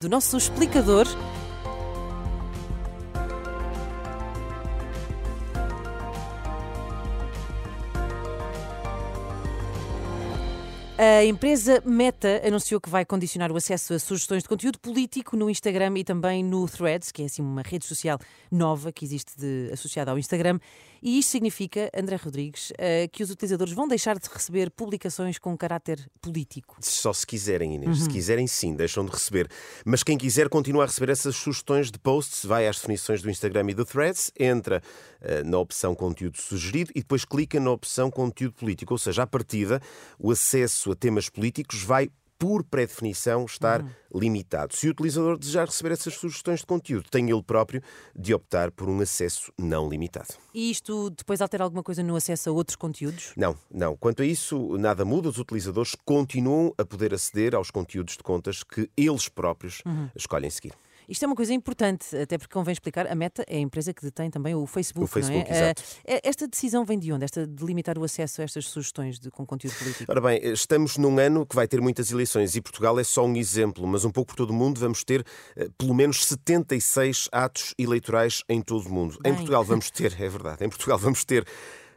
do nosso explicador. A empresa Meta anunciou que vai condicionar o acesso a sugestões de conteúdo político no Instagram e também no Threads, que é assim uma rede social nova que existe de, associada ao Instagram. E isto significa, André Rodrigues, uh, que os utilizadores vão deixar de receber publicações com caráter político. Só se quiserem, Inês. Uhum. Se quiserem, sim, deixam de receber. Mas quem quiser continua a receber essas sugestões de posts, vai às definições do Instagram e do Threads, entra uh, na opção conteúdo sugerido e depois clica na opção conteúdo político. Ou seja, à partida, o acesso a temas políticos vai por pré-definição, estar uhum. limitado. Se o utilizador desejar receber essas sugestões de conteúdo, tem ele próprio de optar por um acesso não limitado. E isto depois altera alguma coisa no acesso a outros conteúdos? Não, não. Quanto a isso, nada muda. Os utilizadores continuam a poder aceder aos conteúdos de contas que eles próprios uhum. escolhem seguir. Isto é uma coisa importante, até porque convém explicar, a Meta é a empresa que detém também o Facebook, o Facebook não é? Eh, esta decisão vem de onde? Esta de limitar o acesso a estas sugestões de, com conteúdo político? Ora bem, estamos num ano que vai ter muitas eleições e Portugal é só um exemplo, mas um pouco por todo o mundo vamos ter uh, pelo menos 76 atos eleitorais em todo o mundo. Bem. Em Portugal vamos ter, é verdade, em Portugal vamos ter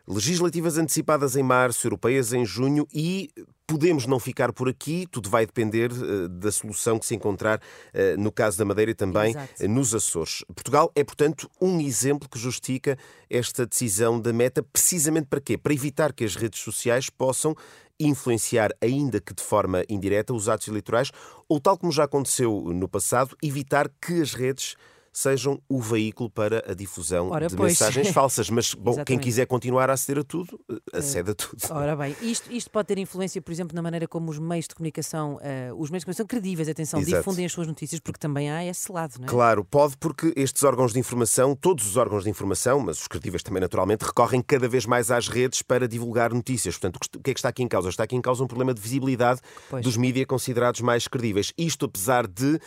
legislativas antecipadas em março, europeias em junho e Podemos não ficar por aqui, tudo vai depender uh, da solução que se encontrar uh, no caso da Madeira e também uh, nos Açores. Portugal é, portanto, um exemplo que justifica esta decisão da meta, precisamente para quê? Para evitar que as redes sociais possam influenciar, ainda que de forma indireta, os atos eleitorais, ou, tal como já aconteceu no passado, evitar que as redes sejam o veículo para a difusão Ora, de pois. mensagens falsas. Mas, bom, quem quiser continuar a aceder a tudo, eh, acede a tudo. Ora bem, isto, isto pode ter influência, por exemplo, na maneira como os meios de comunicação, uh, os meios de comunicação credíveis, atenção, Exato. difundem as suas notícias, porque também há esse lado, não é? Claro, pode, porque estes órgãos de informação, todos os órgãos de informação, mas os credíveis também naturalmente, recorrem cada vez mais às redes para divulgar notícias. Portanto, o que é que está aqui em causa? Está aqui em causa um problema de visibilidade pois. dos mídias considerados mais credíveis. Isto apesar de uh,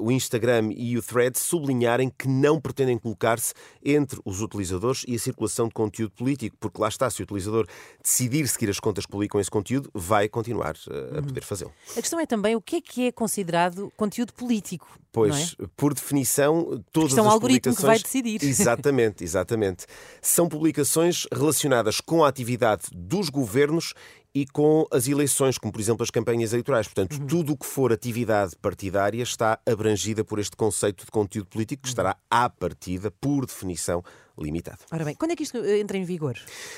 o Instagram e o Thread sublinharem que não pretendem colocar-se entre os utilizadores e a circulação de conteúdo político, porque lá está, se o utilizador decidir seguir as contas que publicam esse conteúdo, vai continuar uh, a poder fazê-lo. A questão é também o que é que é considerado conteúdo político. Pois, é? por definição, todas Porque as um publicações... que vai decidir. Exatamente, exatamente. São publicações relacionadas com a atividade dos governos e com as eleições, como por exemplo as campanhas eleitorais. Portanto, uhum. tudo o que for atividade partidária está abrangida por este conceito de conteúdo político que estará à partida, por definição, limitado. Ora bem, quando é que isto eh, entra em vigor?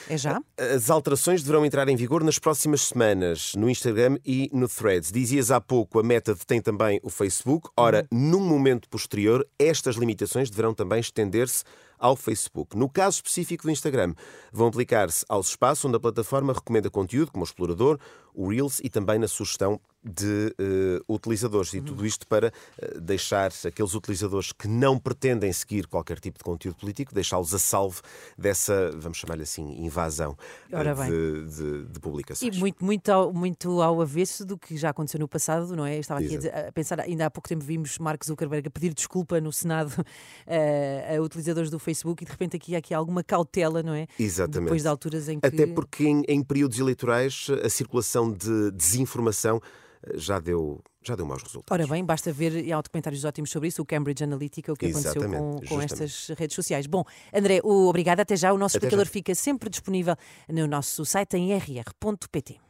É já? As alterações deverão entrar em vigor nas próximas semanas, no Instagram e no Threads. Dizias há pouco, a Meta tem também o Facebook. Ora, uhum. num momento posterior, estas limitações deverão também estender-se ao Facebook. No caso específico do Instagram, vão aplicar-se aos espaços onde a plataforma recomenda conteúdo, como o explorador, o Reels e também na sugestão de uh, utilizadores. E tudo isto para uh, deixar aqueles utilizadores que não pretendem seguir qualquer tipo de conteúdo político, deixá-los a salvo dessa, vamos chamar-lhe assim, invasão uh, de, de, de, publicações. E muito, muito, ao, muito ao avesso do que já aconteceu no passado, não é? Estava aqui a, dizer, a, pensar, ainda há pouco tempo vimos Mark Zuckerberg a pedir desculpa no Senado a utilizadores do Facebook e de repente aqui há aqui alguma cautela, não é? Exatamente. Depois de alturas em que. Até porque em, em períodos eleitorais a circulação de desinformação eh, já deu, já deu maus resultados. Ora bem, basta ver, e há documentários ótimos sobre isso, o Cambridge Analytica, o que aconteceu com, com estas redes sociais. Bom, André, obrigado, até já. O nosso até explicador já. fica sempre disponível no nosso site em rr.pt.